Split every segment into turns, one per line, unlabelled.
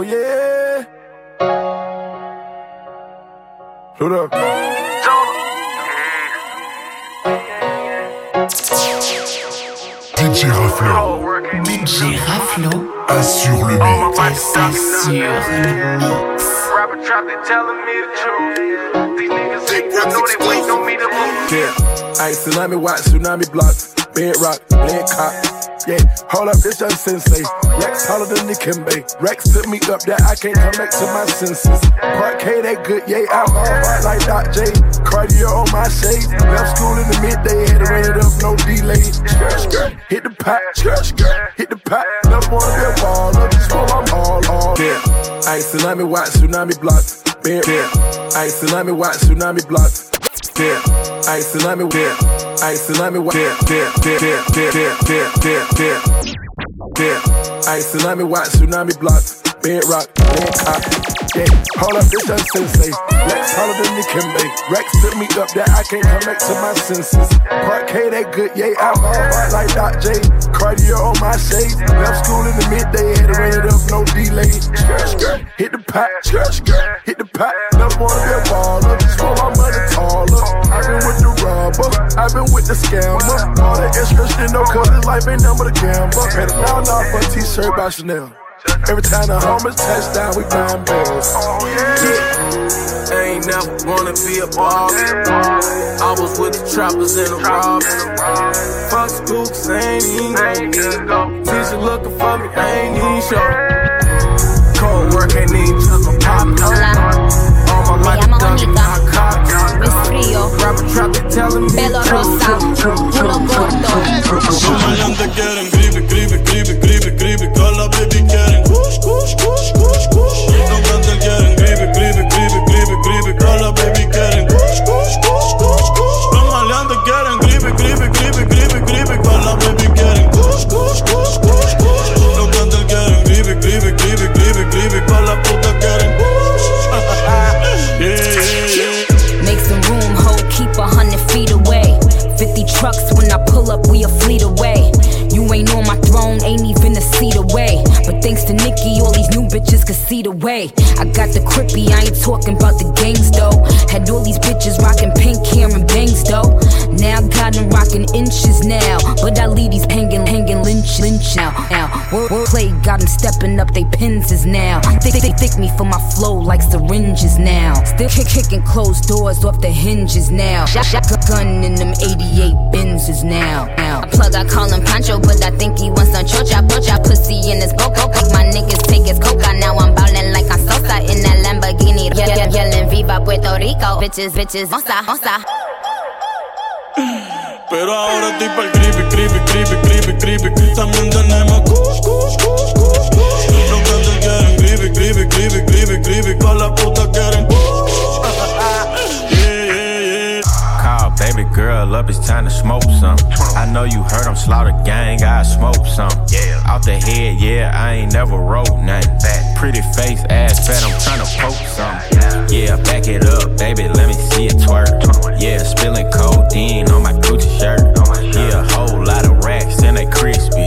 Oh yeah. Hold up.
DJ Raflo.
DJ Raflo.
Assure le mix.
Assure le mix.
Rapper trap, they telling me the truth. These niggas know they waiting on me to move.
Yeah. Ice tsunami watch, tsunami block. Bedrock, blend cop. Yeah, hold up, this young sensei. Rex taller than the Kimbe. Rex took me up that I can't come back to my senses. Part K, they good, yeah, I'm hard like Doc J. Cartier on my shades. Left school in the midday, had to run it up, no delay. Hit the pot, hit the pot. Wanna be a baller, just roll, I'm all, all. Yeah, ice tsunami watch, tsunami block. Bear, yeah, ice tsunami watch, tsunami block. Yeah, ice tsunami, yeah. Ice, let me watch. Yeah, yeah, yeah, yeah, yeah, yeah, yeah, yeah. Yeah, ice, let me watch tsunami blocks bedrock, land cop. Yeah, hold up, this young sensei. Lex taller than the Kimbe. Rex took me up that I can't back to my senses. Part they good, yeah, alcohol hard like Doc J. Cartier on my shades. Left school in the midday, had to run it up, no delay. Hit the pot, skirt, hit the pot. Never wanna be a baller, roll my money taller. i been with the rubber, i been with the scammer. All the you know, cause this life ain't but a gamble. Now, now for a t-shirt by Chanel. Every time the homies touchdown, we buying bills.
Oh, yeah. Ain't never wanna be a boss. I was with the trappers and the robbers. Fuck spooks, ain't even go. Teacher looking for me, ain't even show. Cold work ain't even just a pop. All my life, Monica.
Es frío. Pelo rosa. Culo corto.
Los maleantes quieren
way. I got the crippy, I ain't talking about the gangs though. Had all these bitches rocking pink hair and bangs though. Now got them rocking inches now. But I leave these hanging, hanging lynch, lynch now. Now, word, word play got them stepping up they pins now. Thick, thick, thick me for my flow like syringes now. Still kick, kicking closed doors off the hinges now. Shot, shot gun in them 88 Benzes now. now. I plug, I call him Pancho, but I think he wants some chocha, pocha, pussy in his boca. My niggas take his now I'm ballin' like in that Lamborghini. Ye- ye- Yelling Viva Puerto Rico, bitches, bitches, onza, onza.
Pero ahora estoy pa'l creepy, creepy, creepy, creepy, creepy. También tenemos kush, kush, kush, kush, kush. Los cantantes quieren creepy, creepy, creepy, creepy, creepy. Todas las putas quieren kush. yeah, yeah, yeah.
Call baby girl up, it's time to smoke some. I know you heard I'm slaughter gang, I smoke some. Yeah. Out the head, yeah, I ain't never wrote nothing. Pretty face, ass fat, I'm tryna poke some. Yeah, back it up, baby, let me see it twerk. Yeah, spilling codeine on my Gucci shirt. Yeah, a whole lot of racks and they crispy.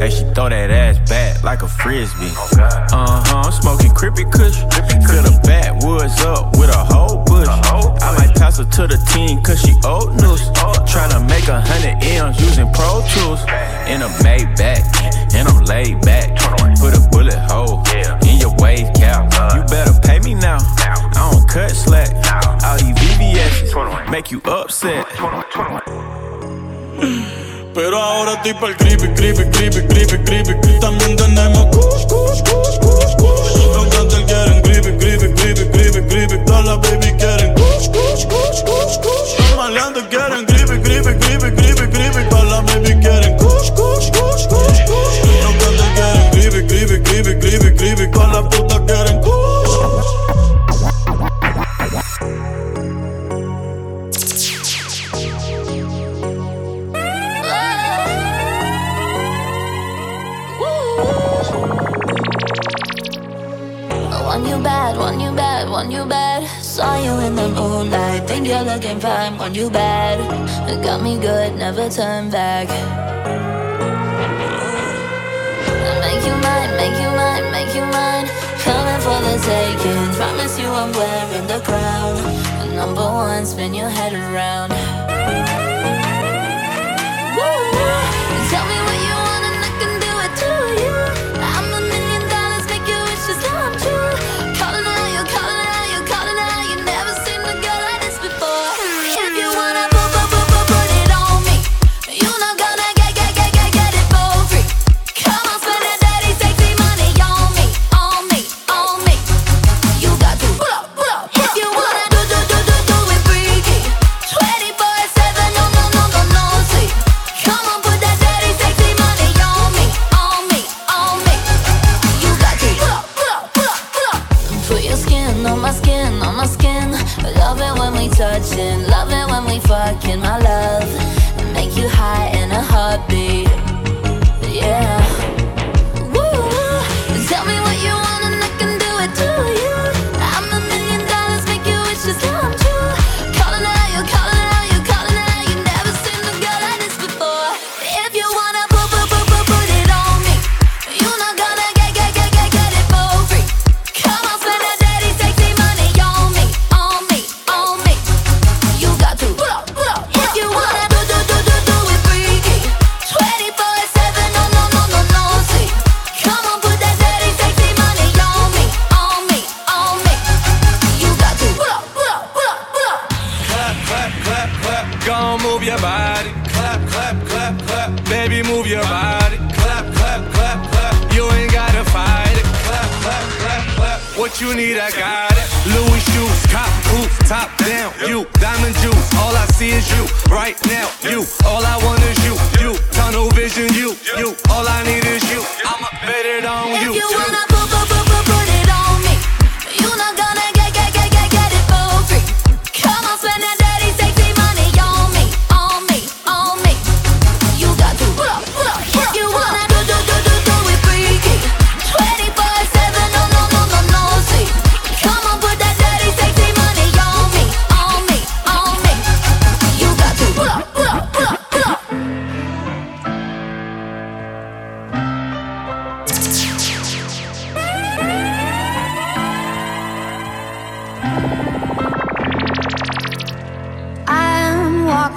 Hey, she throw that ass back like a frisbee. Uh huh, I'm smoking crippy kush. Fill the backwoods up with a whole bush. I might toss her to the team cause she old news. Tryna make a hundred M's using Pro Tools. In a
estoy por el creepy, creepy, creepy, creepy, creepy. creepy.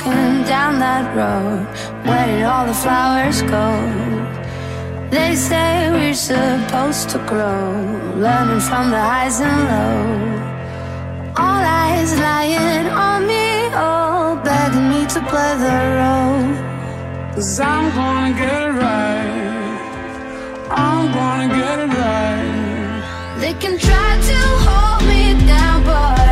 walking down that road Where did
all the flowers go? They say we're supposed to grow Learning from the highs and lows. All eyes lying on me, oh Begging me to play the role. Cause I'm gonna get it right. I'm gonna get it right.
They
can try to hold me down, but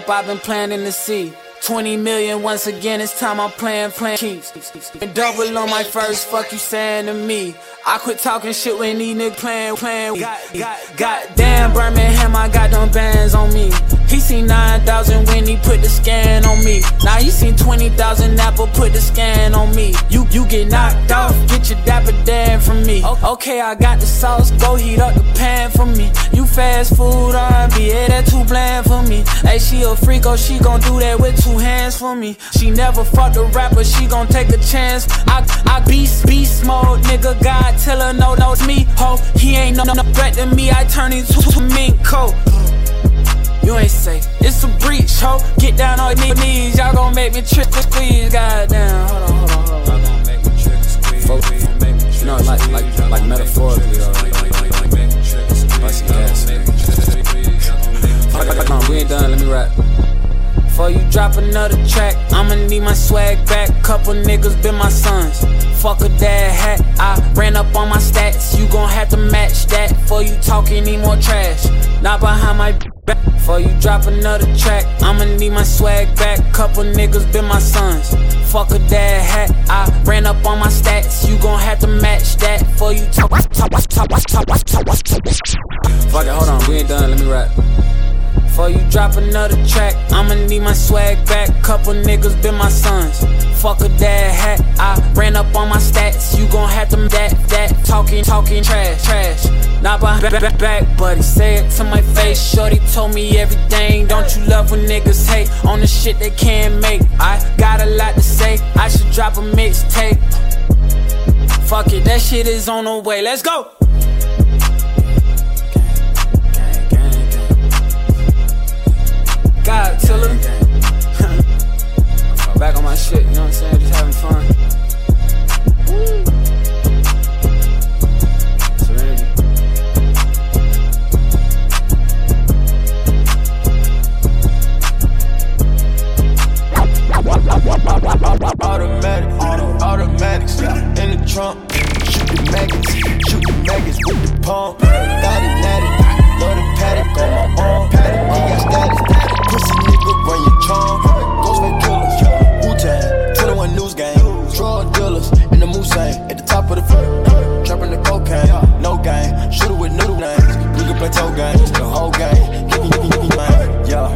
I've been planning to see. 20 million once again, it's time I'm playing, playing keeps. And double on my first, fuck you saying to me. I quit talking shit when these niggas playing, playing. God, God, goddamn, Birmingham, I got them bands on me. He seen 9,000 when he put the scan on me. Now he seen 20,000 Apple put the scan on me. You you get knocked off, get your dapper dan from me. Okay, I got the sauce, go heat up the pan for me. You fast food R&B, yeah, that too bland for me. Hey, she a freak, oh, she gon' do that with two hands for me. She never fucked a rapper, she gon' take a chance. I I beast beast mode, nigga. God tell her no, no, it's me, ho. He ain't no, no threat to me. I turn into mink coat. You ain't safe. It's a breach, ho. Get down on your knees. Y'all gon' make me trick or squeeze. Goddamn. Hold on, hold on, hold on. Y'all gon' make me trick or squeeze. Focus. You know, like, like, like metaphorically, though. Like, like, like, like, make me trick or squeeze. Bust. Come on, we ain't done. Let me rap. Before you drop another track, I'ma need my swag back. Couple niggas been my sons. Fuck a dad hat, I ran up on my stats. You gon' have to match that. Before you talk any more trash. Not behind my. Before you drop another track, I'ma need my swag back. Couple niggas been my sons. Fuck a dad hat, I ran up on my stats. You gon' have to match that. Before you talk, talk, talk, talk, talk, talk, talk. Fuck it, hold on, we ain't done. Let me rap. Before you drop another track, I'ma need my swag back. Couple niggas been my sons. Fuck a dad hat, I ran up on my stats. You gon' have to that, that. Talking, talking trash, trash. Not behind back, back, back, buddy. Say it to my face. Shorty told me everything. Don't you love when niggas hate on the shit they can't make? I got a lot to say. I should drop a mixtape. Fuck it, that shit is on the way. Let's go. Back on my shit, you know what I'm saying? Just having fun. Serenity.
Automatic, auto, automatics in the trunk. Shoot the maggots, shoot the maggots with the pump. Got it, love the Patek on my arm. Patek, he got status. Pussy nigga, run your charm. Ghostface killers, Wu Tang, 21 News Gang. Drug dealers in the Mulsanne at the top of the foot. Trapping the cocaine, no game. Shooter with noodle names. We can play toe games, the whole game. Give me, give me, give me. Yeah.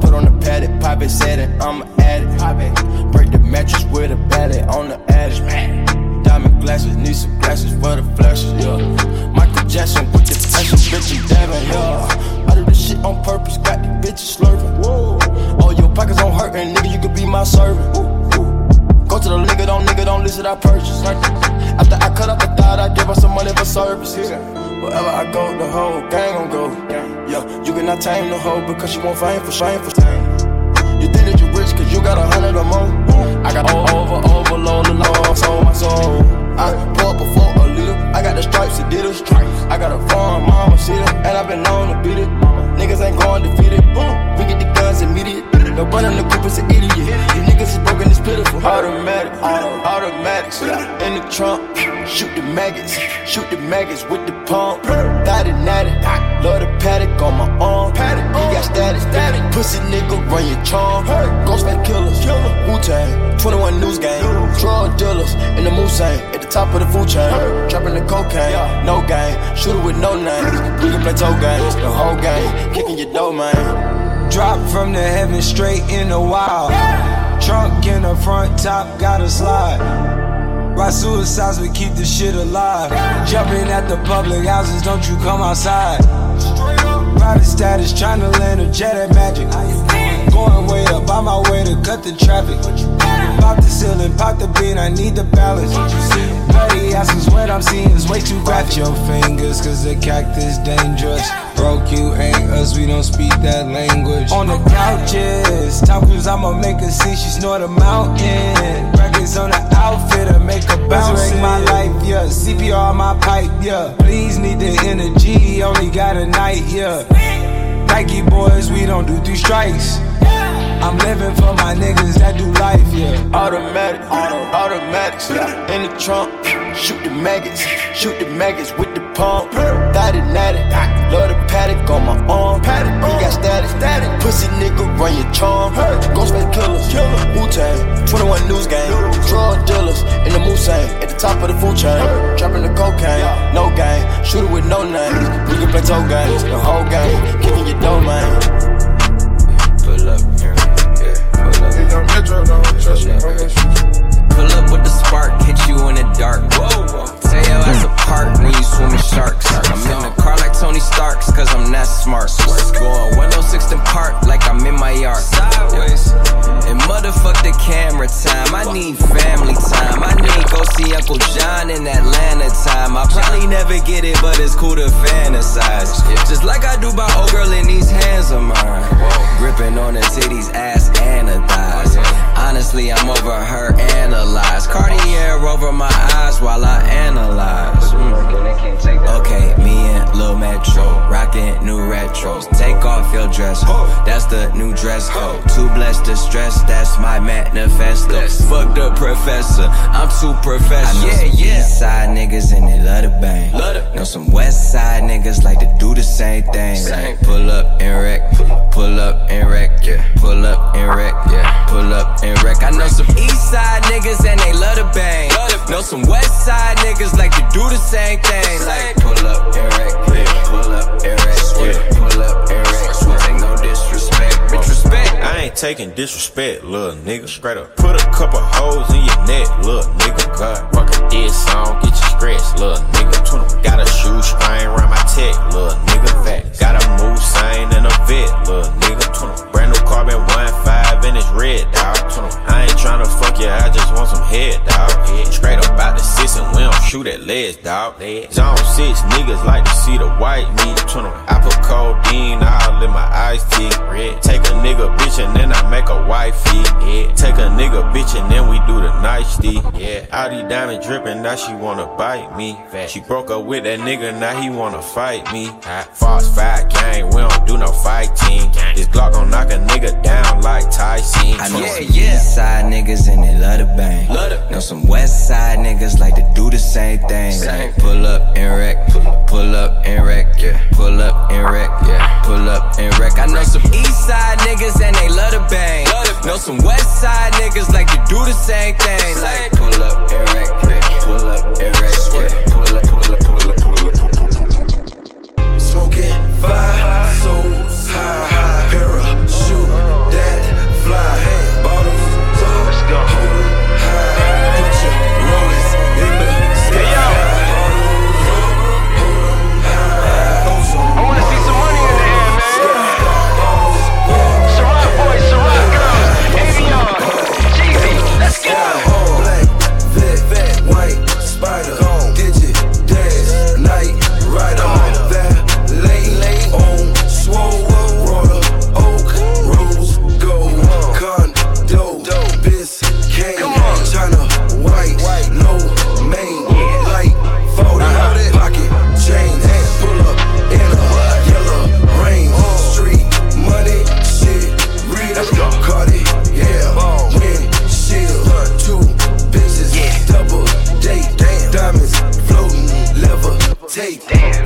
Put on the Patek, pop it, set it, I'm an addict. Break the mattress with a battery on the attic. Diamond glasses, need some glasses for the flashes, yeah. Michael Jackson with the fashion, bitch, I'm dabbing, yeah. Go to the nigga, don't nigga, don't listen, I purchase. After I cut up the thought, I give her some money for services. Wherever I go, the whole gang gon' go. Yeah, you cannot tame the hoe because she won't fame for shame for shame. You think that you rich cause you got a hundred or more. I got o- over, overload, the Lord sold my soul. I pour up a liter. I got the stripes, Adidas. I got a farm, mama, see it, and I've been known to beat it. Niggas ain't going defeated. We get the guns immediate. No run on the group is an idiot. These niggas is broken, it's pitiful. Automatic, automatics in the trunk. Shoot the maggots, shoot the maggots with the pump. Got it, love the Patek on my arm. He got status, static. Pussy nigga, run your charm. Ghostface killers, Wu Tang, 21 News Gang. Drug dealers in the Mulsanne at the top of the food chain. Trapping the cocaine, no game. Shooter with no names. We can play toe games, the whole game. Kicking your dough, man.
Drop from the heaven straight in the wild. Trunk in the front top, gotta slide. Ride suicides, we keep the shit alive. Jumping at the public houses, don't you come outside. Riding status, trying to land a jet at magic. Going way up, on my way to cut the traffic. Pop the ceiling, pop the beat, I need the balance. Bloody asses, what I'm seeing is way too graphic. your fingers, cause the cactus dangerous. Broke you ain't us, we don't speak that language. On the couches, Tom Cruise, I'ma make her see she snort a mountain. Records on the outfit, I make her bounce. Resurrect my life, yeah. CPR on my pipe, yeah. Please need the energy, only got a night, yeah. Nike boys, we don't do three strikes. I'm living for my niggas that do life, yeah.
Automatic, auto, automatics in the trunk. Shoot the maggots, shoot the maggots with the pump. Got it, natty, love the Patek on my arm. Patek, he got status, static. Pussy nigga, run your charm. Ghostface killers, Wu Tang, 21 news game. Drug dealers in the Mulsanne, at the top of the food chain. Dropping the cocaine, no game. Shooter with no names. We can play toe games, the whole game. Kicking your domain. Pull up.
Pull up with the spark, hit you in the dark. Whoa, tear your ass apart when you swim with sharks. I'm in the car like Tony Starks, cause I'm that smart. Going 106 and park like I'm in my yard. Sideways. And motherfuck the camera time. I need family time. I need go see Uncle John in Atlanta time. I probably never get it, but it's cool to fantasize. Just like I do by old girl in these hands of mine. Gripping on the titties, ass, and the thighs. Honestly, I'm over her analyze. Cartier over my eyes while I analyze. Mm. Okay, me and Lil Metro, rockin' new retros. Take off your dress, ho. That's the new dress code. Too blessed to stress, that's my manifesto. Fuck the professor, I'm too professional. I know some east side niggas and they love to bang. Know some west side niggas like to do the same thing. Like pull up and wreck, pull up and wreck, yeah. Pull up and wreck, yeah. Pull up and wreck. I know some east side niggas and they love to bang. Know some west side niggas like to do the same thing. Like pull up yeah. Pull up yeah. Pull up wreck. Take no disrespect, disrespect.
I ain't taking disrespect, little nigga. Straight up. Put a couple holes in your neck, little nigga. God, fucking this song, get you scratched, little nigga. Got a shoestring around my tech, little nigga. Fact. Got a move sign and a vet, little nigga. Brand new carbon one five and it's red, we don't shoot at legs, dog. Zone six niggas like to see the white meat. I put codeine all in my iced tea. Take a nigga bitch and then I make a wifey. Take a nigga bitch and then we do the nicety. Yeah. All these diamonds dripping, now she wanna bite me. She broke up with that nigga, now he wanna fight me. False fight gang, we don't do no fighting. This Glock gon' knock a nigga down like Tyson.
I know some east side niggas and they love to bang. Know some west side niggas like to do the same thing. Like pull up and wreck, pull up and wreck, yeah. Pull up and wreck, yeah. Pull up and wreck. I know some east side niggas and they love to bang. Know some west side niggas like to do the same thing. Like pull up and wreck, yeah. Pull up and wreck, yeah. Pull up, pull up, pull up, pull up.
Smoking fire,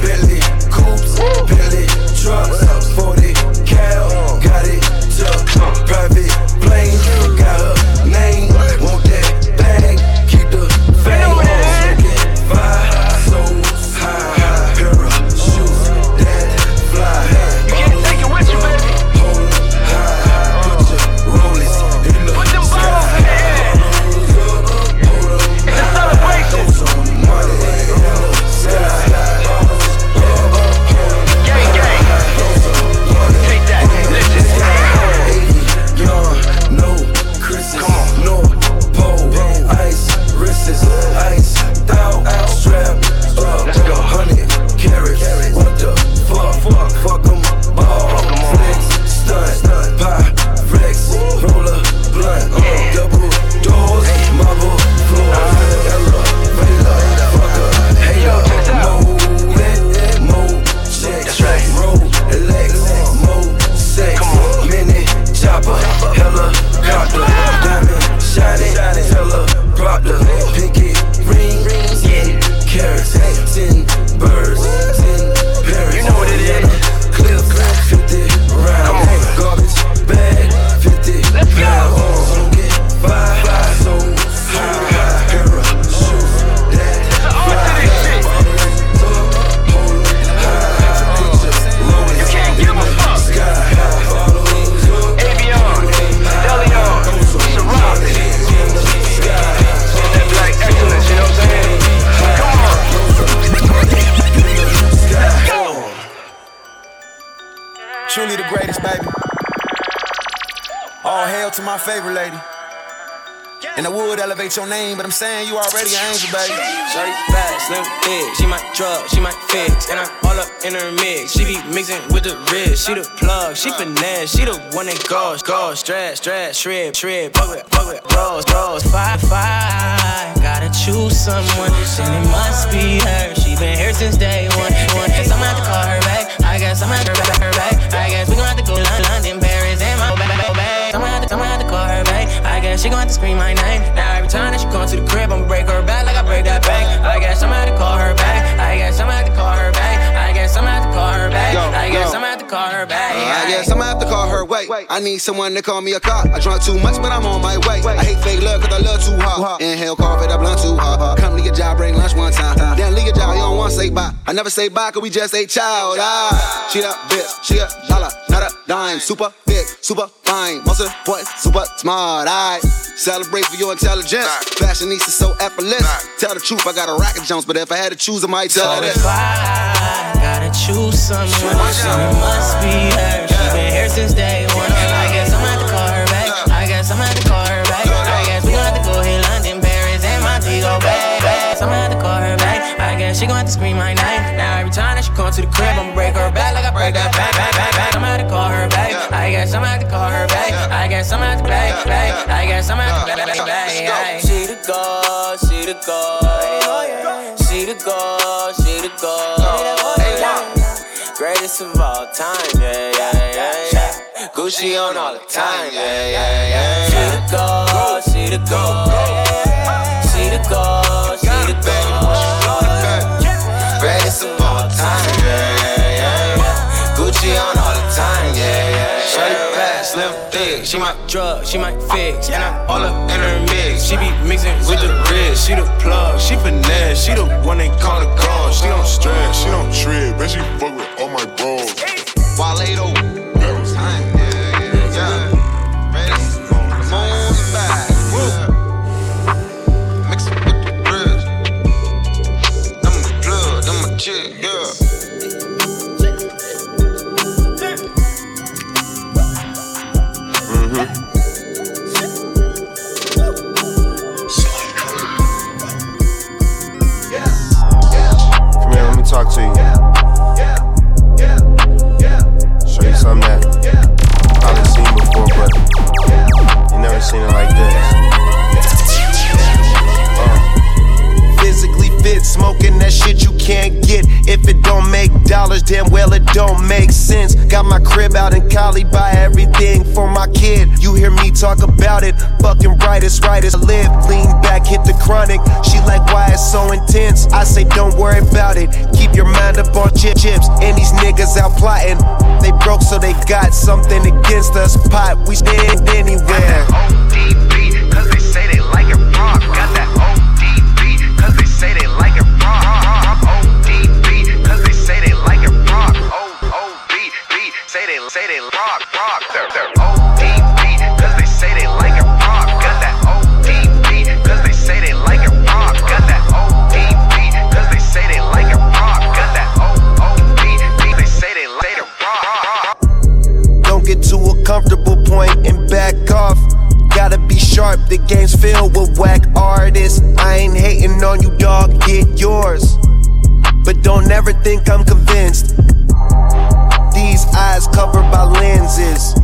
Bentley coupes, Bentley trucks. And I would elevate your name, but I'm saying you already an angel, baby.
Shorty bad, slim, big. She might drug, she might fix. And I'm all up in her mix. She be mixing with the wrist. She the plug, she finesse. She the one that goes, goes, stress, stress, shred, shred. Bug it, bug it, rolls, rolls. Five, five. Gotta choose someone, and it must be her. She been here since day one. one. Guess I'm gonna have to call her back. I guess I'm gonna have to call her back. I guess we gon' have to go to London, She gon' have to scream my name. Now every time that she come to the crib, I'ma break her back like I break that bank. I guess I'm gonna have to call her back. I guess I'm gonna have to call her back. I guess I'm gonna have to call her back. I guess I'm gonna have to call her back.
I guess I'ma have to call her. Wait, I need someone to call me a cop. I drunk too much, but I'm on my way. I hate fake love, cause I love too hard. Inhale, cough it up, blunt too hard. Come to your job, bring lunch one time. Then leave your job, you don't wanna say bye. I never say bye, cause we just a child. Ah, she a bitch, she a dollar, not a dime. Super fit, super fine. Most important, super smart. I celebrate for your intelligence. Fashionista so effortless. Tell the truth, I got a racket Jones, but if I had to choose, I might tell her this.
I gotta choose someone, and must be her. She been here since day one. I guess I'm gonna have to call her back. I guess I'm gonna have to call her back. I guess we gon' have to go hit London, Paris, and Montego Bay. I'm gonna have to call her back. I guess she gon' have to scream my name. Now every time that she come to the crib, I'ma break her back like I break that back, back, back, back. I'm gonna have to call her back. I guess I'm gonna have to call her back. I guess I'm gonna have to back, back. I guess I'm gonna have to back, back, back. She the god, she the god. Oh, she the god, she the god. Greatest of all time, yeah, yeah, yeah, yeah. Gucci on all the time, yeah, yeah, yeah. She the god, she the god. She the god, she the god. Greatest of all time, yeah, yeah, yeah. Gucci on slim, thick. She might drug, she might fix. And I'm all up in her mix. She be mixing with the wrist. She the plug, she finesse. She the one they call the gun. She don't stress, she don't trip. Bet she fuck with all my bros.
Wale though.
Seen it like this. Uh.
Physically fit, smoking can't get. If it don't make dollars, damn well it don't make sense. Got my crib out in Cali, buy everything for my kid. You hear me talk about it, fucking right, it's right as I live. Lean back, hit the chronic. She like why it's so intense. I say don't worry about it. Keep your mind up on chip chips. And these niggas out plotting. They broke so they got something against us. Pot, we stand anywhere. the game's filled with whack artists. I ain't hating on you, dog, get yours. But don't ever think I'm convinced. These eyes covered by lenses.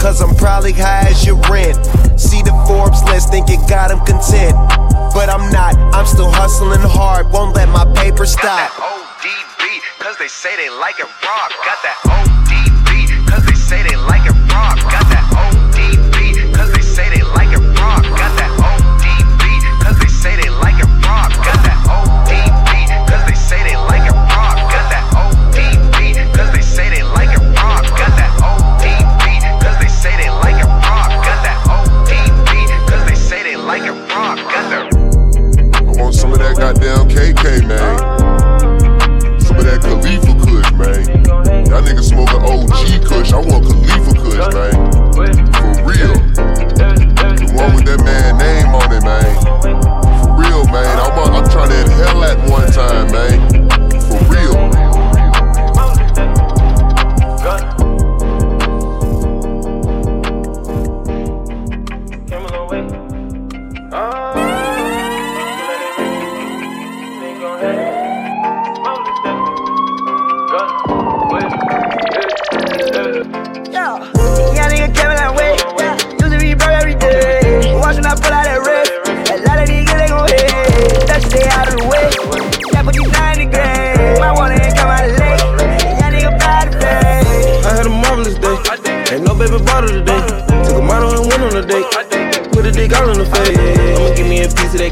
Cause I'm probably high as your rent. See the Forbes list, think it got him content. But I'm not, I'm still hustling hard, won't let my paper stop.
ODB, cause they say they like it raw. Got that ODB, cause they say they like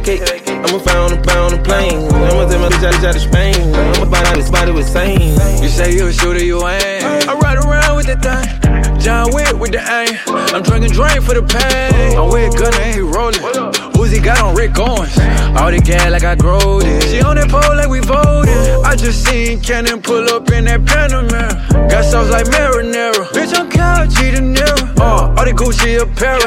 cake. I'ma fly on the bound on plane. I'ma take my bitch out, out of Spain. I'ma bite out his body with same.
You say you a shooter, you ain't. I ride around with that thing. John Wick with the aim. I'm drinking drink for the pain. I'm with and he rolling. Uzi got on Rick Owens. All the gas like I growed it. She on that pole like we voted. I just seen Cannon pull up in that Panamera. Got sauce like marinara. Bitch, I'm Kyle G De Niro. Uh, all the Gucci apparel.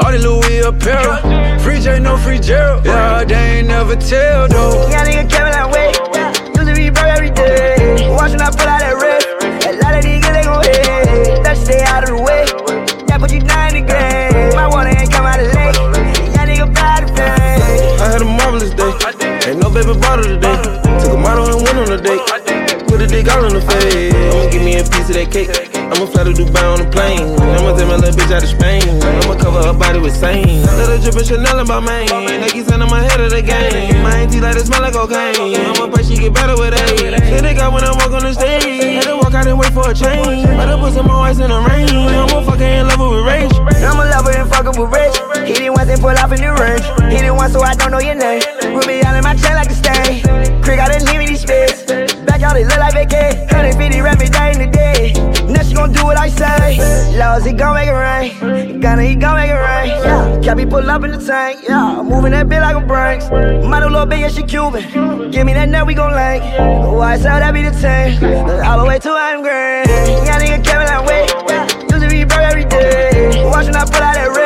All the Louis apparel. Free J, no free Gerald. Yeah, they ain't never tell though.
Yeah, nigga Kevin that way. Used to be broke every day. Watching I pull out that red. A lot of niggas they gon' hate. Better stay out of the way. Yeah, put you down in the grave. My water ain't come out of the lake. Yeah, nigga proud of fame.
I had a marvelous day. Ain't no baby bottle today. Took a model and went on a date. A dick all in the face. I'ma give me a piece of that cake. I'ma fly to Dubai on a plane. I'ma take my little bitch out of Spain. I'ma cover her body with same. Let her drip Chanel in my. Like he's on my head of the game. My auntie like it smell like cocaine. I'ma pray she get better with age. Hit they got when I walk on the stage. Had to walk out and wait for a change. Better put some more ice in the rain. I'ma fucking in love with rage.
I'm a lover and fuckin' with rich. Hit it once and pull off in the range. Hit it once so I don't know your name. Ruby all in my chain like a stain. Crick out and leave me these space. Back out it look like vacay. 150 rap me day in the day. Now she gon' do what I say. Laws, he gon' make it rain. Gonna, he gon' make it rain. Yeah. Cappy pull up in the tank. Yeah. Moving that bit like a Brinks. Model little big, yeah, she Cuban. Give me that net, we gon' link. Why sell that be the tank? All the way to I'm grand. Yeah, nigga Kevin that way. Used to be broke every day. Watching I pull out that red.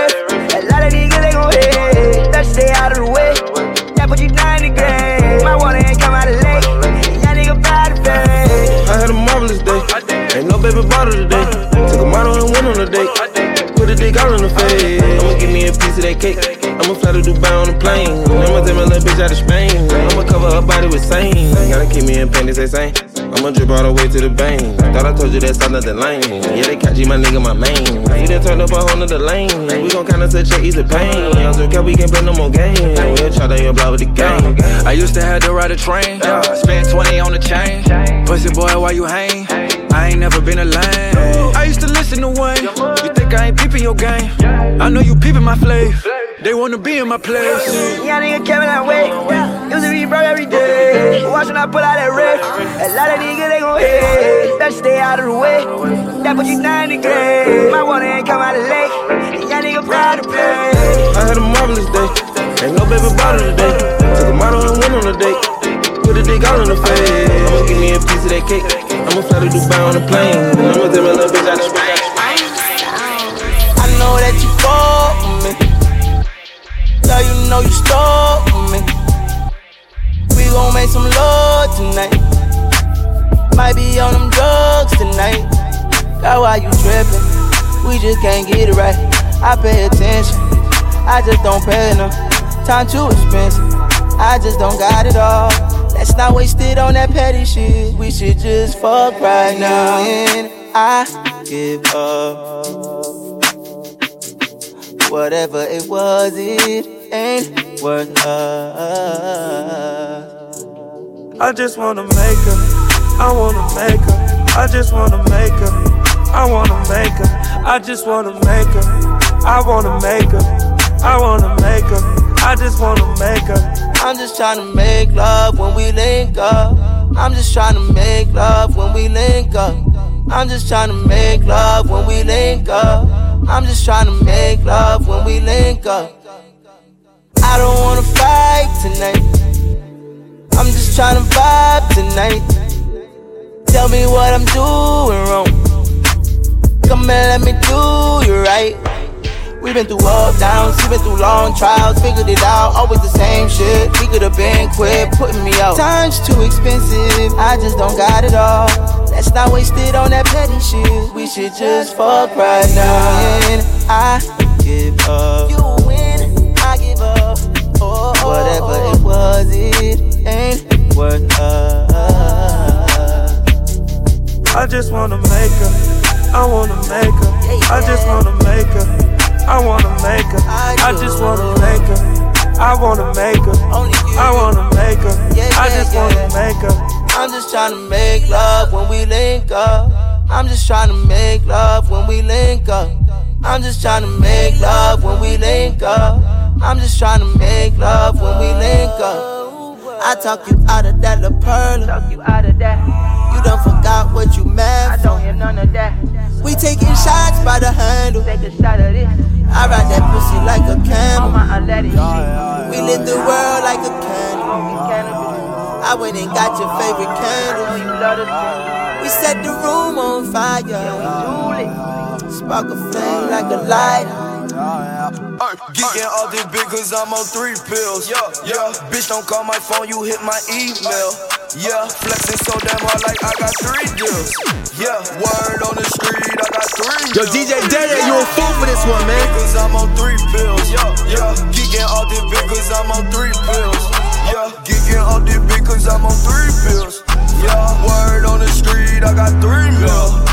Baby bottle today. Took a model and went on a date. Put a dick all in the face. I'ma give me a piece of that cake. I'ma fly to Dubai on a plane. I'ma take my little bitch out of Spain. I'ma cover her body with same. Gotta keep me in panties, they say. I'ma drip all the way to the bank. Thought I told you that's all nothing lame. Yeah, they catch you, my nigga, my main. You done turned up a whole nother lane. We gon' kinda touch your easy pain. I'm so we can't play no more games. We'll try to your block with the game.
I used to have to ride a train. Spend 20 on the chain. Pussy boy, why you hang? I ain't never been a lame. I used to listen to Wayne. You think I ain't peeping your game? I know you peeping my flav. They wanna be in my place.
Yeah, nigga Kevin that way. Used to be broke every day. Watching I pull out that red. A lot of niggas they gon' hate. Better stay out of the way. That put you down in the grave. My water ain't come out of the lake. Yeah, nigga proud of fame.
I had a marvelous day. Ain't no baby bottle today. Took a model and went on a date. Put a dick all in the face. I'ma give me a piece of that cake. I'ma fly to Dubai on a plane. I'ma take my little bitch out of Spain.
I know that you fall for me. Girl, you know you stole from me. We gon' make some love tonight. Might be on them drugs tonight. Girl, why you trippin'? We just can't get it right. I pay attention. I just don't pay enough. Time too expensive. I just don't got it all. Let's not waste it on that petty shit. We should just fuck right now. And I give up. Whatever it was, it ain't worth us.
I just wanna make her. I wanna make her. I just wanna make her. I wanna make her. I just wanna make her. I wanna make her. I wanna make her. I just wanna make her.
I'm just trying to make love when we link up. I'm just trying to make love when we link up. I'm just trying to make love when we link up. I'm just trying to make love when we link up. I don't wanna fight tonight. I'm just trying to vibe tonight. Tell me what I'm doing wrong. Come and let me do you right. We've been through up, downs, we've been through long trials, figured it out, always the same shit. We could've been quit, putting me out. Time's too expensive, I just don't got it all. Let's not waste it on that petty shit. We should just fuck right now. And I give up. You win, I give up. Oh, Whatever it oh, oh. was, it ain't worth us.
I just wanna make her. I wanna make her. I just wanna make her. I wanna make her. I just wanna make her. I wanna make her. I wanna make her. I just wanna make her.
I'm just trying to make love when we link up. I'm just trying to make love when we link up. I'm just trying to make love when we link up. I'm just trying to make love when we link up. I talk you out of that La Perla. Talk you out of that. You done forgot what you meant. I don't none of that. We taking shots by the handle. Take a shot of this. I ride that pussy like a camel. My yeah, yeah, yeah, we lit the world like a candle. I went and got your favorite candle. We set the room on fire. Spark a flame like a lighter
yeah, geeking all this big cause I'm on three pills. Yeah, yeah. Bitch, don't call my phone, you hit my email. Yeah, flexing so damn hard like I got three deals. Yeah, word on the street, I got three.
Yo. DJ Daddy, yeah. you a fool for this one, man.
Cause I'm on three pills. Yeah, yeah. Geeking all this big cause I'm on three pills. Yeah, geeking all this big cause I'm on three pills. Yeah, word on the street, I got three mil.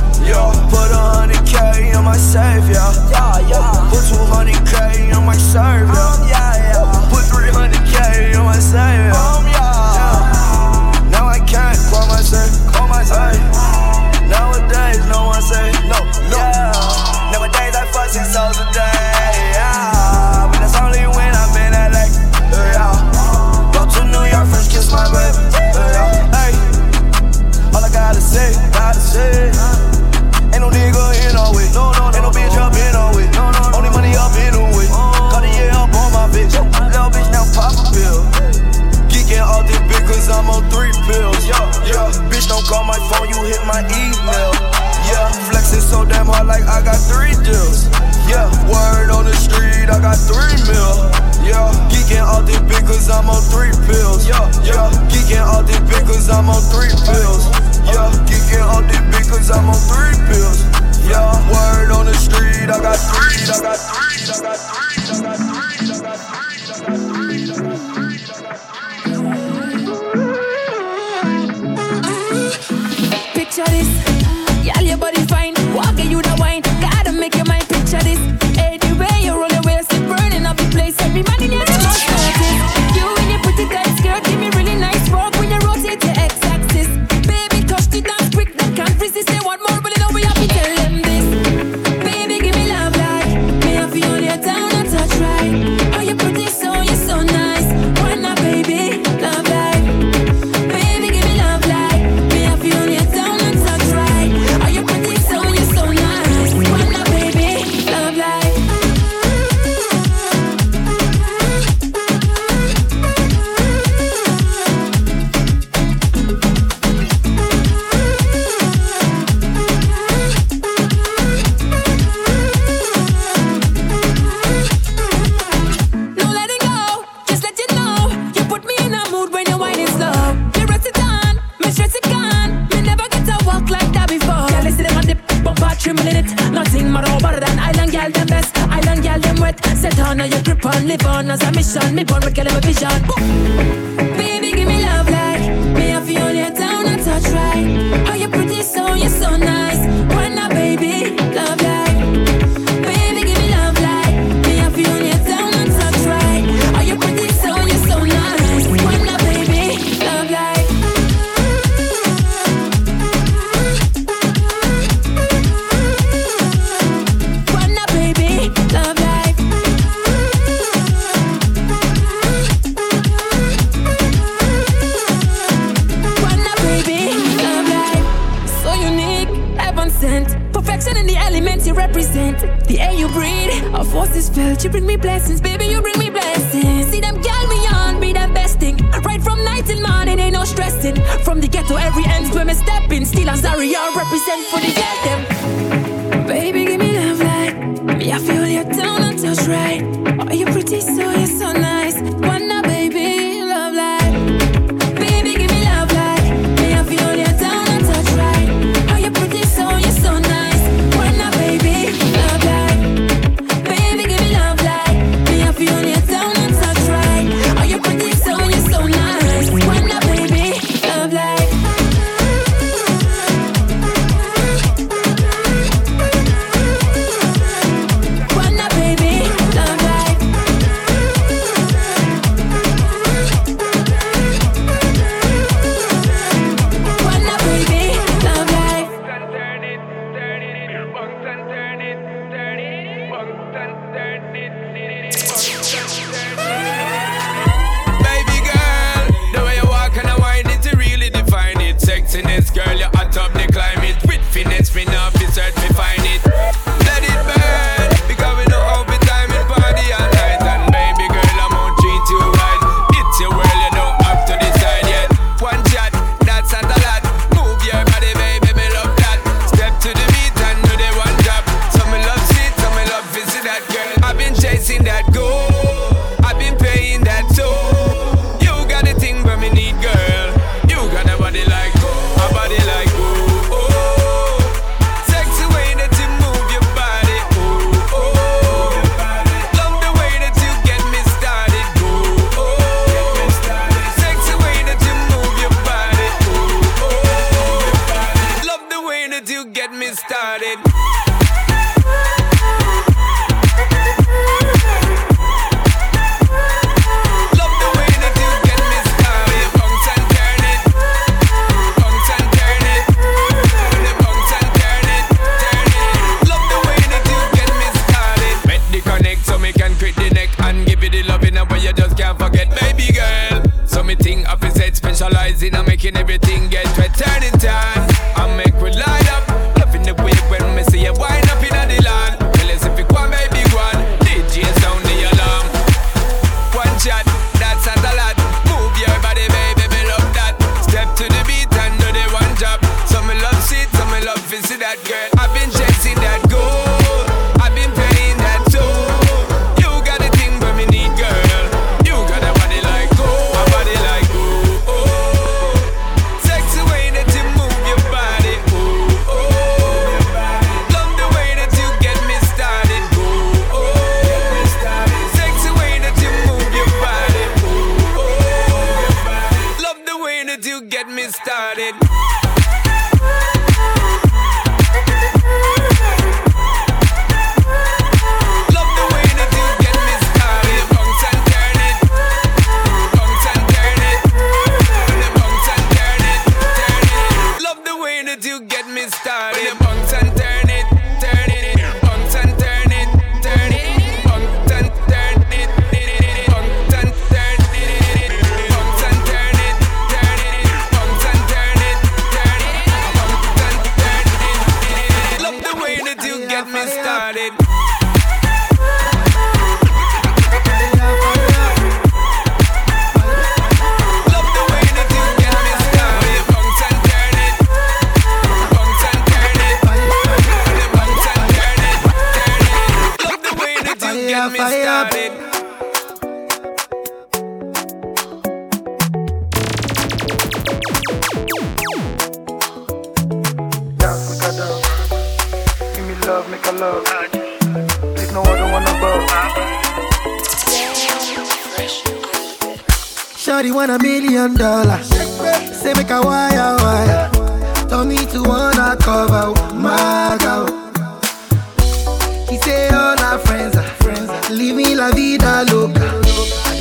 bad girl.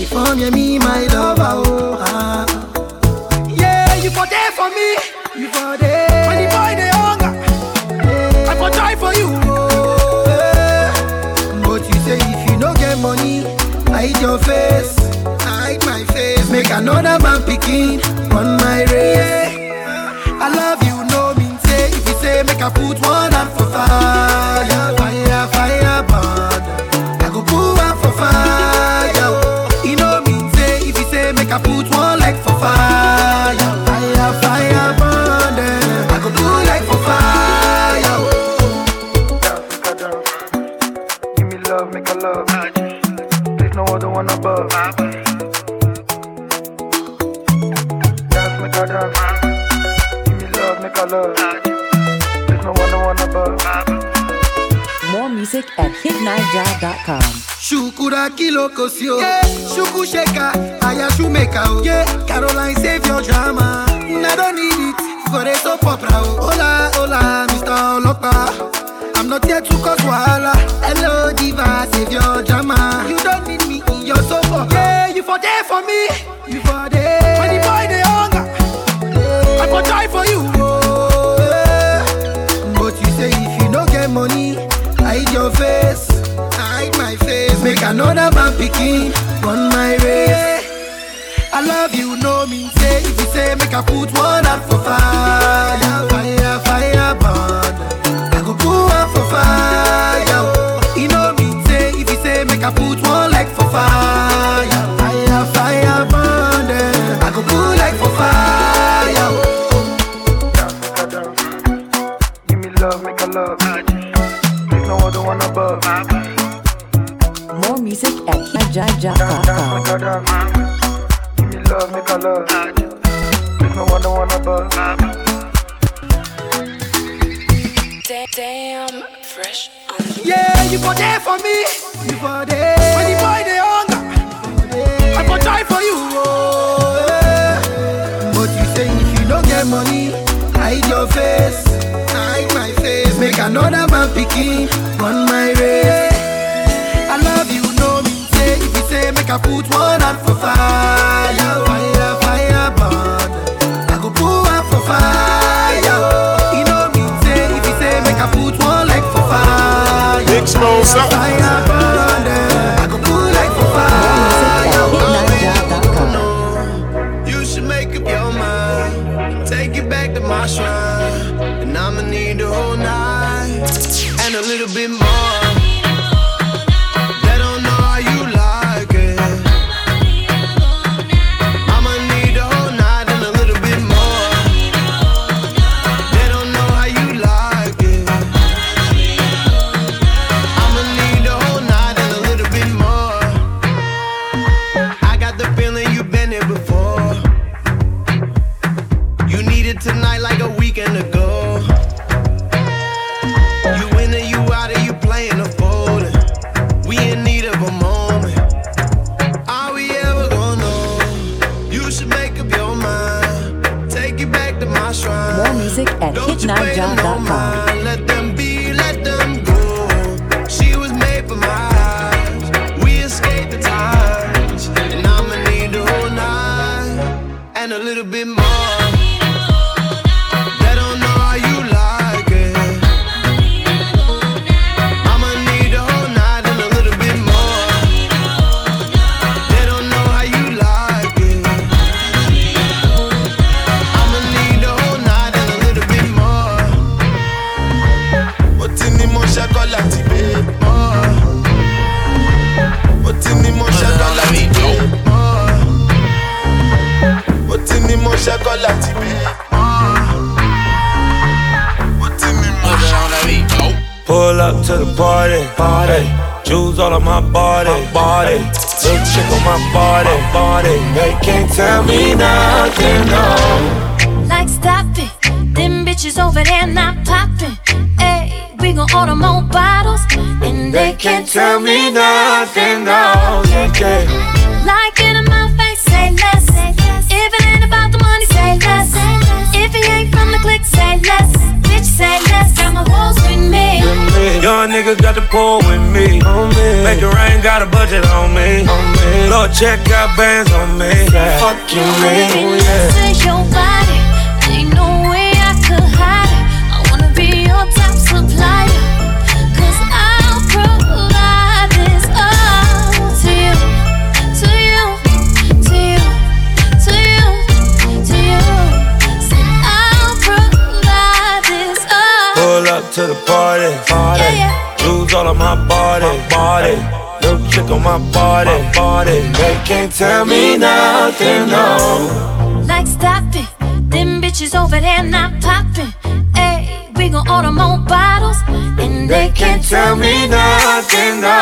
You for me, me
my lover, oh ah. Yeah, you for there for me, you for there. When the boy they hunger, yeah. I for try for you. Oh, yeah. But you say if you no get money, hide your face, hide my face. Make another man picking on my race. Yeah. I love you, no mean say. If you say make I put one hand for fire. loco sio yeah. shukusheka aya shumeka oh. yeah. I put one out for fire, fire, fire burn. I go go out for fire. Oh. You know me say if you say make a put one like for fire, fire, fire burn. Eh. I go put like for fire. Oh.
Give me love, make a love. There's no other one above.
More music at
Jaja. Give me love, make a love. There's no one, no one above.
Damn, fresh.
Yeah, you for there for me. You for there. When the boy they hunger, I for try for you. Oh, yeah. But you say if you don't get money, hide your face, hide my face.
Make another man picking on my race. I love you, know me. Say if you say make I put one hand for fire. Fire,
And a little bit more.
Up to the party, party. Jewels all on my body, body. Little chick on my body, body. They can't tell me nothing, no.
Like stop it, them bitches over there not popping. Hey, we gon' order more bottles, and they can't tell me
nothing, no. Yeah, yeah.
Like it in my face, say less. If it ain't about the money, say less. If he ain't from the clique, say less. Bitch, say less. Got my walls with me.
Young niggas got the pull with me. Make it rain, got a budget on me. Lord, check got bands on me. Fuck you, man. Oh, yeah.
to your body. Ain't no way I could hide it. I wanna be your top supplier. To
the party, party. Jewels all on my body, body. Little chick on my body, body. They can't tell me nothing, no.
Like stop it, them bitches over there not popping. Hey, we gon' order more bottles, and they can't
Tell me nothing, no.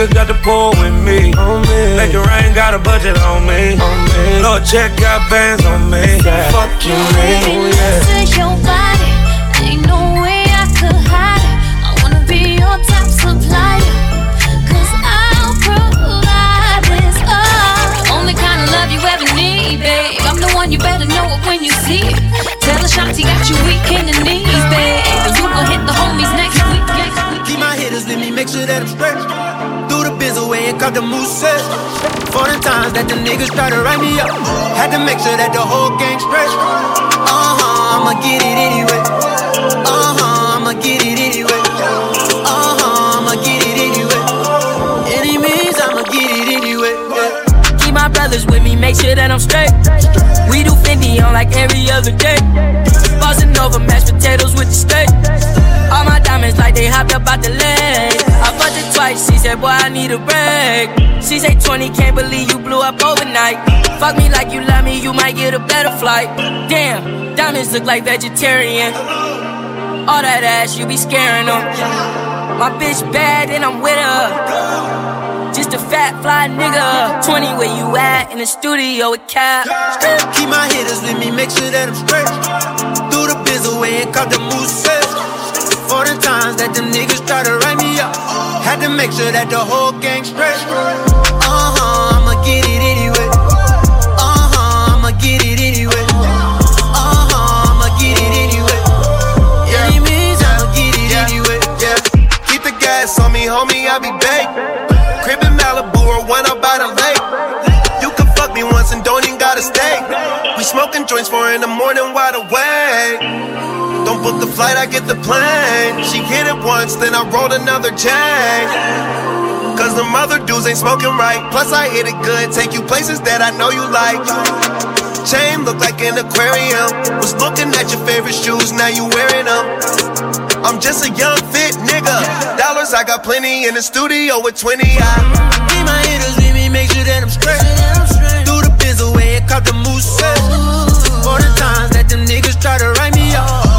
Niggas got the pull with me. Make it rain, got a budget on me. Lord, check got bands on me. Fuck you, man. Oh, yeah.
to your body. Ain't no way I could hide it. I wanna be your top supplier. Cause I'll provide this all. Only kind of love you ever need, babe. I'm the one you better know it when you see it. Tell Ashanti got you weak in the knees, babe.
Sure that I'm straight. Through the biz away and cut the moose. For the times that the niggas try to write me up, had to make sure that the whole gang straight. Uh huh, I'ma get it anyway. Uh huh, I'ma get it anyway. Uh huh, I'ma get it anyway. Any means, I'ma get it anyway.
Keep my brothers with me, make sure that I'm straight. We do Fendi on like every other day. Bossing over mashed potatoes with the steak. All my diamonds like they hopped up out the leg. Twice, she said, boy, I need a break. She say 20, can't believe you blew up overnight. Fuck me like you love me, you might get a better flight. Damn, diamonds look like vegetarian. All that ass, you be scaring them. My bitch bad and I'm with her. Just a fat fly nigga. 20 where you at in the studio with Cap.
Keep my hitters with me, make sure that I'm straight. Threw the biz away and cut the moose For the times that them niggas try to write me up,
Had to make sure that the whole gang straight. Uh huh, I'ma get it anyway. Uh huh, I'ma get it anyway. Uh huh, I'ma get it anyway. Any means I'ma get it anyway.
Yeah, keep the gas on me, homie, I be baked. Crib in Malibu or one up by the lake. You can fuck me once and don't even gotta stay. We smoking joints four in the morning, wide awake. Book the flight, I get the plane. She hit it once, then I rolled another chain. Cause the mother dudes ain't smoking right. Plus, I hit it good, take you places that I know you like. Chain look like an aquarium. Was looking at your favorite shoes, now you wearing them. I'm just a young fit nigga. Dollars, I got plenty in the studio with 20. I
Need my hitters with me, make sure that I'm straight. Do the biz away and caught the moose. For the times that them niggas try to write me off.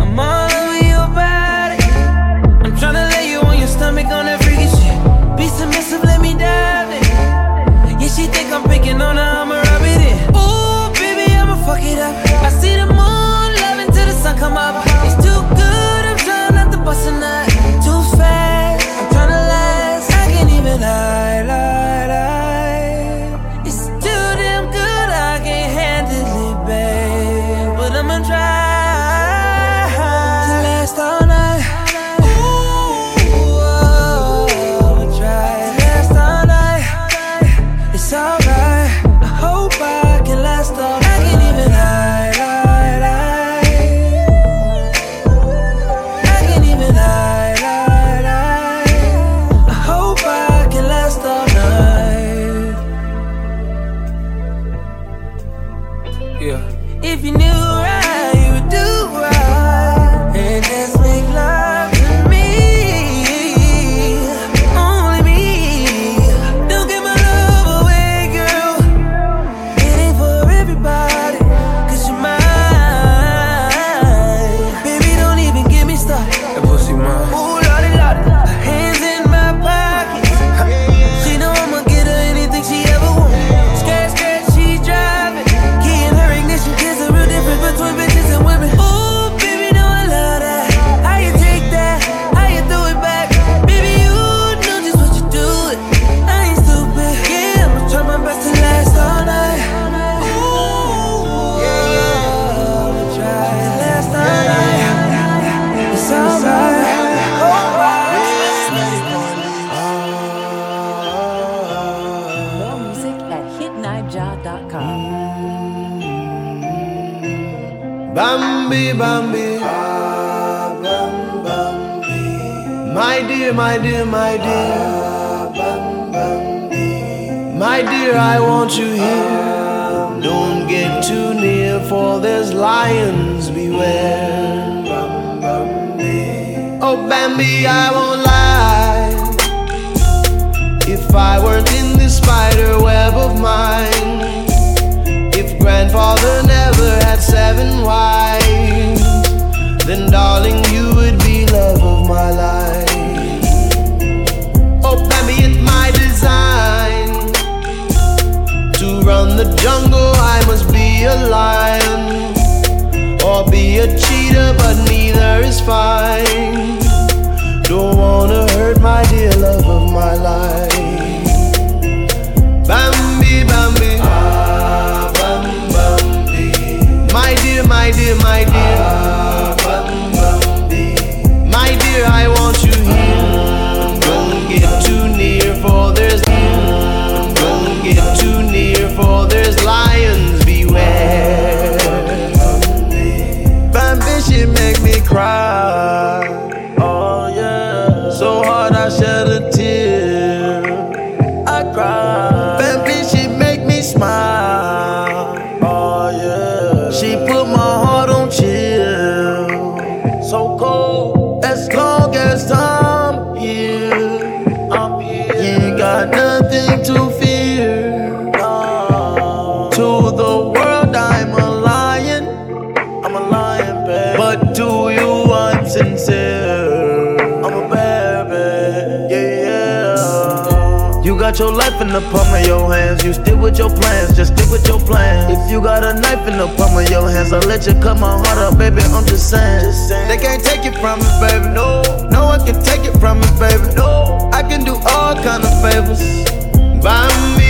I'm all over your body. I'm tryna lay you on your stomach on that freaky shit. Be submissive, let me dive in. Yeah, she think I'm picking on her,
at hitniger.com.
Bambi, Bambi. My dear, my dear, my dear. My dear, I want you here. Don't get too near, for there's lions beware. Oh, Bambi, I won't lie. If I weren't in spider web of mine, if grandfather never had seven wives, then darling, you would be love of my life. Oh, Bambi, it's my design to run the jungle. I must be a lion or be a cheetah, but neither is fine. Don't wanna hurt my dear love of my life. dear, my ah, dear.
My dear, I the palm of your hands. You stick with your plans, just stick with your plans. If you got a knife in the palm of your hands, I'll let you cut my heart up, baby. I'm just saying. They can't take it from me, baby. No, no one can take it from me, baby. No, I can do all kind of favors. Bambi, Bambi.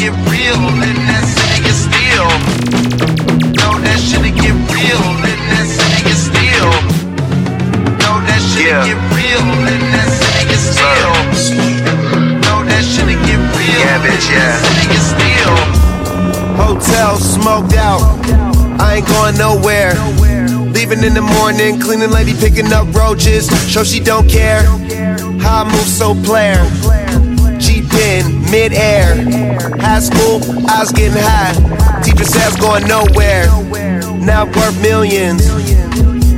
Get
real, and that city get still. Know that shit'll get real, and that city get still. Know that shit'll get real, and that city get still. Know that shit'll get real, yeah, bitch, yeah. City get still.
Hotel smoked out. I ain't going nowhere. Leaving in the morning, cleaning lady picking up roaches. Show she don't care. How I move so player. Mid-air. High school, I was getting high. Teacher says going nowhere. Now worth millions.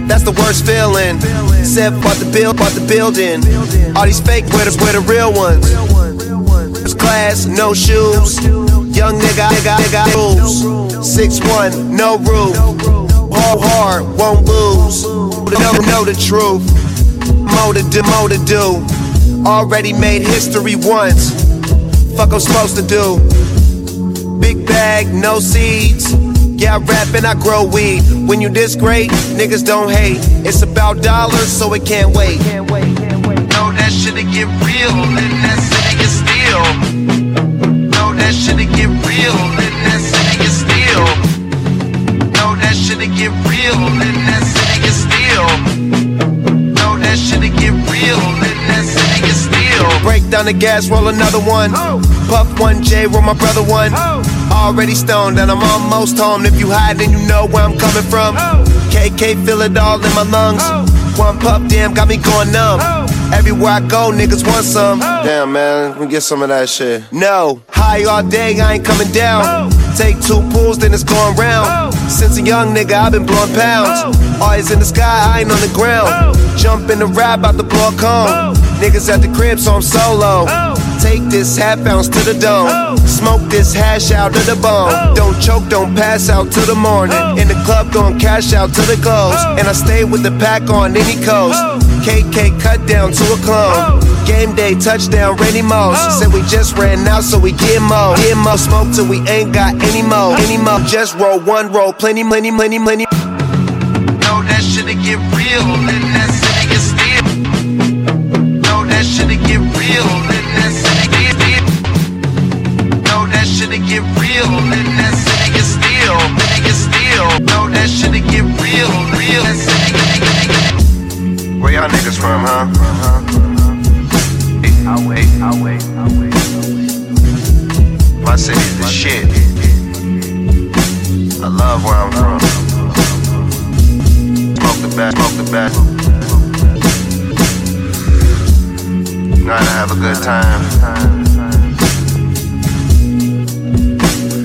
That's the worst feeling. Said bought the bill, bought the building. All these fake winners were the real ones. First class, no shoes. Young nigga, nigga, nigga, rules. Six one, no roof. Hard, hard, won't lose. Know, know the truth. More to do, more to do. Already made history once. Fuck I'm supposed to do. Big bag, no seeds. Yeah, I rap and I grow weed. When you this great, niggas don't hate. It's about dollars, so it can't wait.
Know that shit'll get real, and that city get still.
Down the gas, roll another one. Puff one J, roll my brother one. Already stoned and I'm almost home. If you hide, then you know where I'm coming from. KK feel it all in my lungs. One puff, damn, got me going numb. Everywhere I go, niggas want some. Damn, man, let me get some of that shit. No, high all day, I ain't coming down. Take two pulls, then it's going round. Since a young nigga, I've been blowing pounds. Always in the sky, I ain't on the ground. Jump in the rap out the block home. Niggas at the crib, so I'm solo. Oh. Take this half ounce to the dome. Oh. Smoke this hash out of the bone. Oh. Don't choke, don't pass out till the morning. In the club, going cash out till the close. And I stay with the pack on any coast. KK cut down to a clone. Game day, touchdown, Randy Moss. Said we just ran out, so we get more. Get more smoke till we ain't got any more. Any more. Just roll one roll, plenty, plenty, plenty, plenty.
Know that shit'll get real, and that city get still. Shit'll get real, and that shit'll get real, and that city get still. City get still. Know that shit'll get real, real.
Where y'all niggas from, huh?
I'll wait, I'll wait, I'll wait.
My city's the shit. I love where I'm from. Smoke the best, smoke the best. How to have a good time.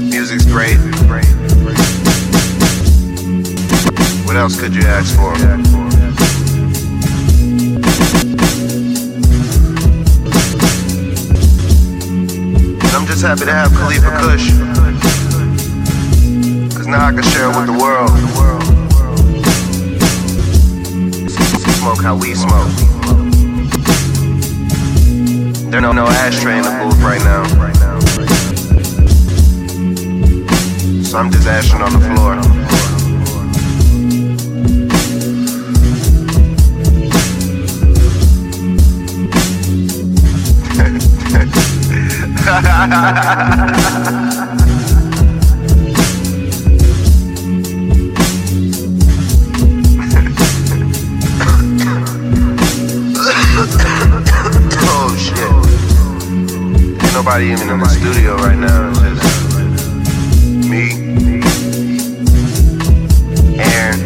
Music's great. What else could you ask for? I'm just happy to have Khalifa Kush. Cause now I can share it with the world. Smoke how we smoke. There no no ashtray in the booth right now. So I'm just ashing on the floor. oh nobody even in the studio right now. It's just me, Aaron.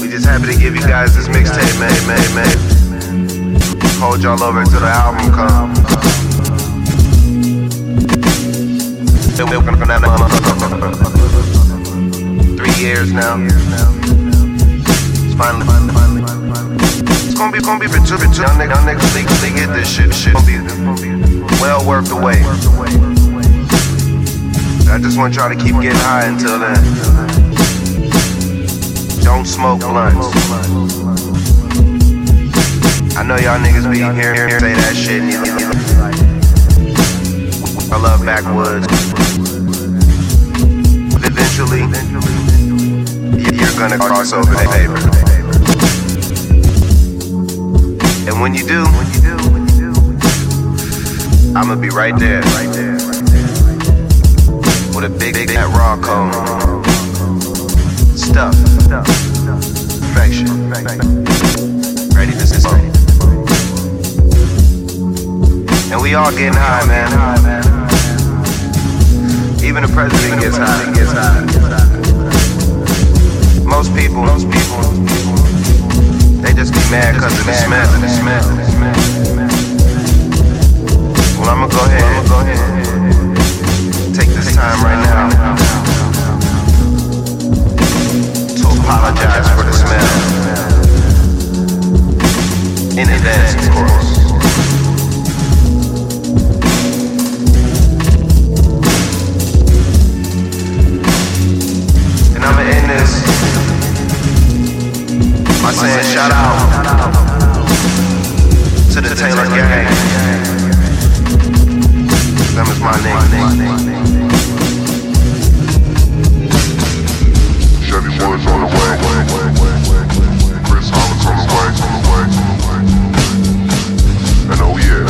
We just happy to give you guys this mixtape, man, man, man. Hold y'all over until the album comes. Gonna-
years now. It's finally. It's gonna be, gonna be for two. Y'all niggas, y'all niggas, they, they get this shit. Shit well worth the wait. I just want y'all to keep getting high until then. Don't smoke blunts. I know y'all niggas be here, say that shit. I love backwoods. Eventually, you're gonna cross over the paper. And when you do, I'ma be right there. right there, With a big, big, that raw cone. Stuff. Perfection. Ready to smoke. And we all getting high, man. Even the president gets high. Gets high. Most people, most people, just be mad because of. The smell. Well, I'ma go ahead. I'ma go ahead. Take this time right now to apologize for the smell. In advance, of course. And I'ma end this by saying shout out to the Taylor Gang. Them is my name.
Chevy Woods on the way. Chris Hollis way. And oh yeah.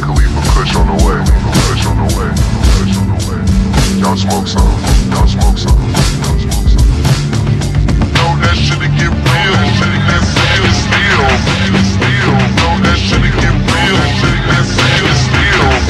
Khalifa. Kush on the way. Y'all smoke some. Y'all smoke some that shit to get real. That steel? Steel, steel, Know that shit to get real. That shit is steel?